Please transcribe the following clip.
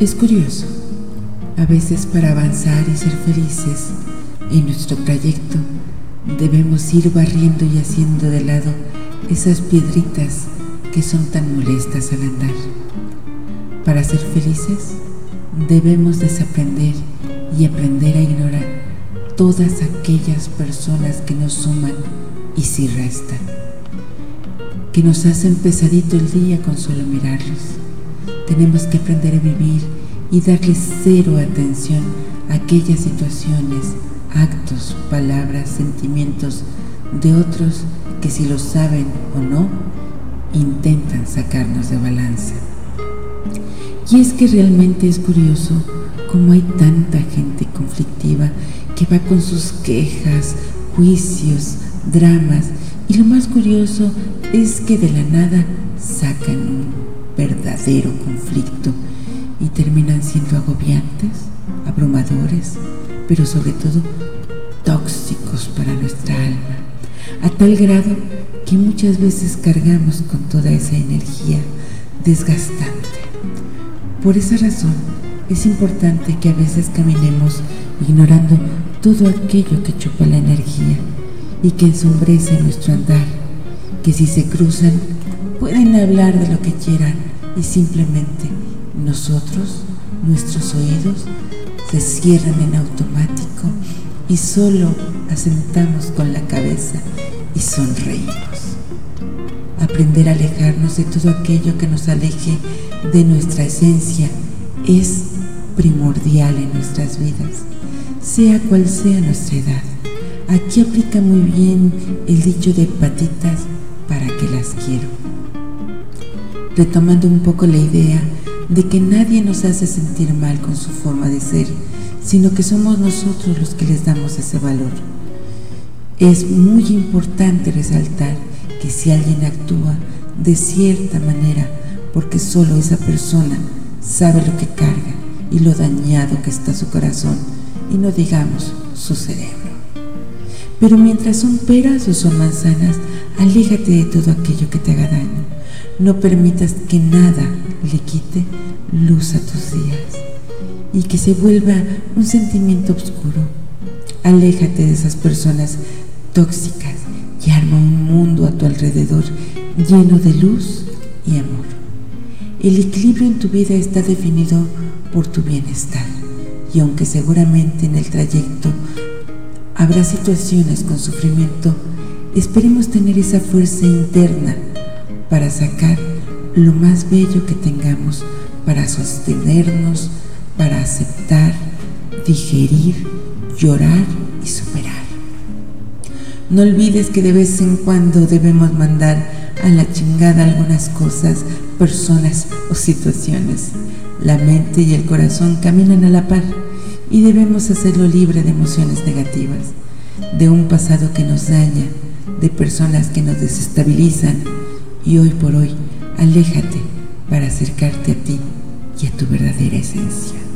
Es curioso, a veces para avanzar y ser felices en nuestro trayecto debemos ir barriendo y haciendo de lado esas piedritas que son tan molestas al andar. Para ser felices debemos desaprender y aprender a ignorar todas aquellas personas que nos suman y si restan, que nos hacen pesadito el día con solo mirarlos. Tenemos que aprender a vivir y darle cero atención a aquellas situaciones, actos, palabras, sentimientos de otros que si lo saben o no, intentan sacarnos de balanza. Y es que realmente es curioso cómo hay tanta gente conflictiva que va con sus quejas, juicios, dramas, y lo más curioso es que de la nada sacan un verdadero conflicto y terminan siendo agobiantes, abrumadores, pero sobre todo tóxicos para nuestra alma, a tal grado que muchas veces cargamos con toda esa energía desgastante. Por esa razón es importante que a veces caminemos ignorando todo aquello que chupa la energía y que ensombrece nuestro andar, que si se cruzan pueden hablar de lo que quieran, y simplemente nosotros, nuestros oídos, se cierran en automático y solo asentamos con la cabeza y sonreímos. Aprender a alejarnos de todo aquello que nos aleje de nuestra esencia es primordial en nuestras vidas, sea cual sea nuestra edad. Aquí aplica muy bien el dicho de patitas para que las quiero retomando un poco la idea de que nadie nos hace sentir mal con su forma de ser, sino que somos nosotros los que les damos ese valor. Es muy importante resaltar que si alguien actúa de cierta manera, porque solo esa persona sabe lo que carga y lo dañado que está su corazón, y no digamos su cerebro. Pero mientras son peras o son manzanas, aléjate de todo aquello que te haga daño no permitas que nada le quite luz a tus días y que se vuelva un sentimiento oscuro. Aléjate de esas personas tóxicas y arma un mundo a tu alrededor lleno de luz y amor. El equilibrio en tu vida está definido por tu bienestar y aunque seguramente en el trayecto habrá situaciones con sufrimiento, esperemos tener esa fuerza interna para sacar lo más bello que tengamos, para sostenernos, para aceptar, digerir, llorar y superar. No olvides que de vez en cuando debemos mandar a la chingada algunas cosas, personas o situaciones. La mente y el corazón caminan a la par y debemos hacerlo libre de emociones negativas, de un pasado que nos daña, de personas que nos desestabilizan y hoy por hoy aléjate para acercarte a ti y a tu verdadera esencia.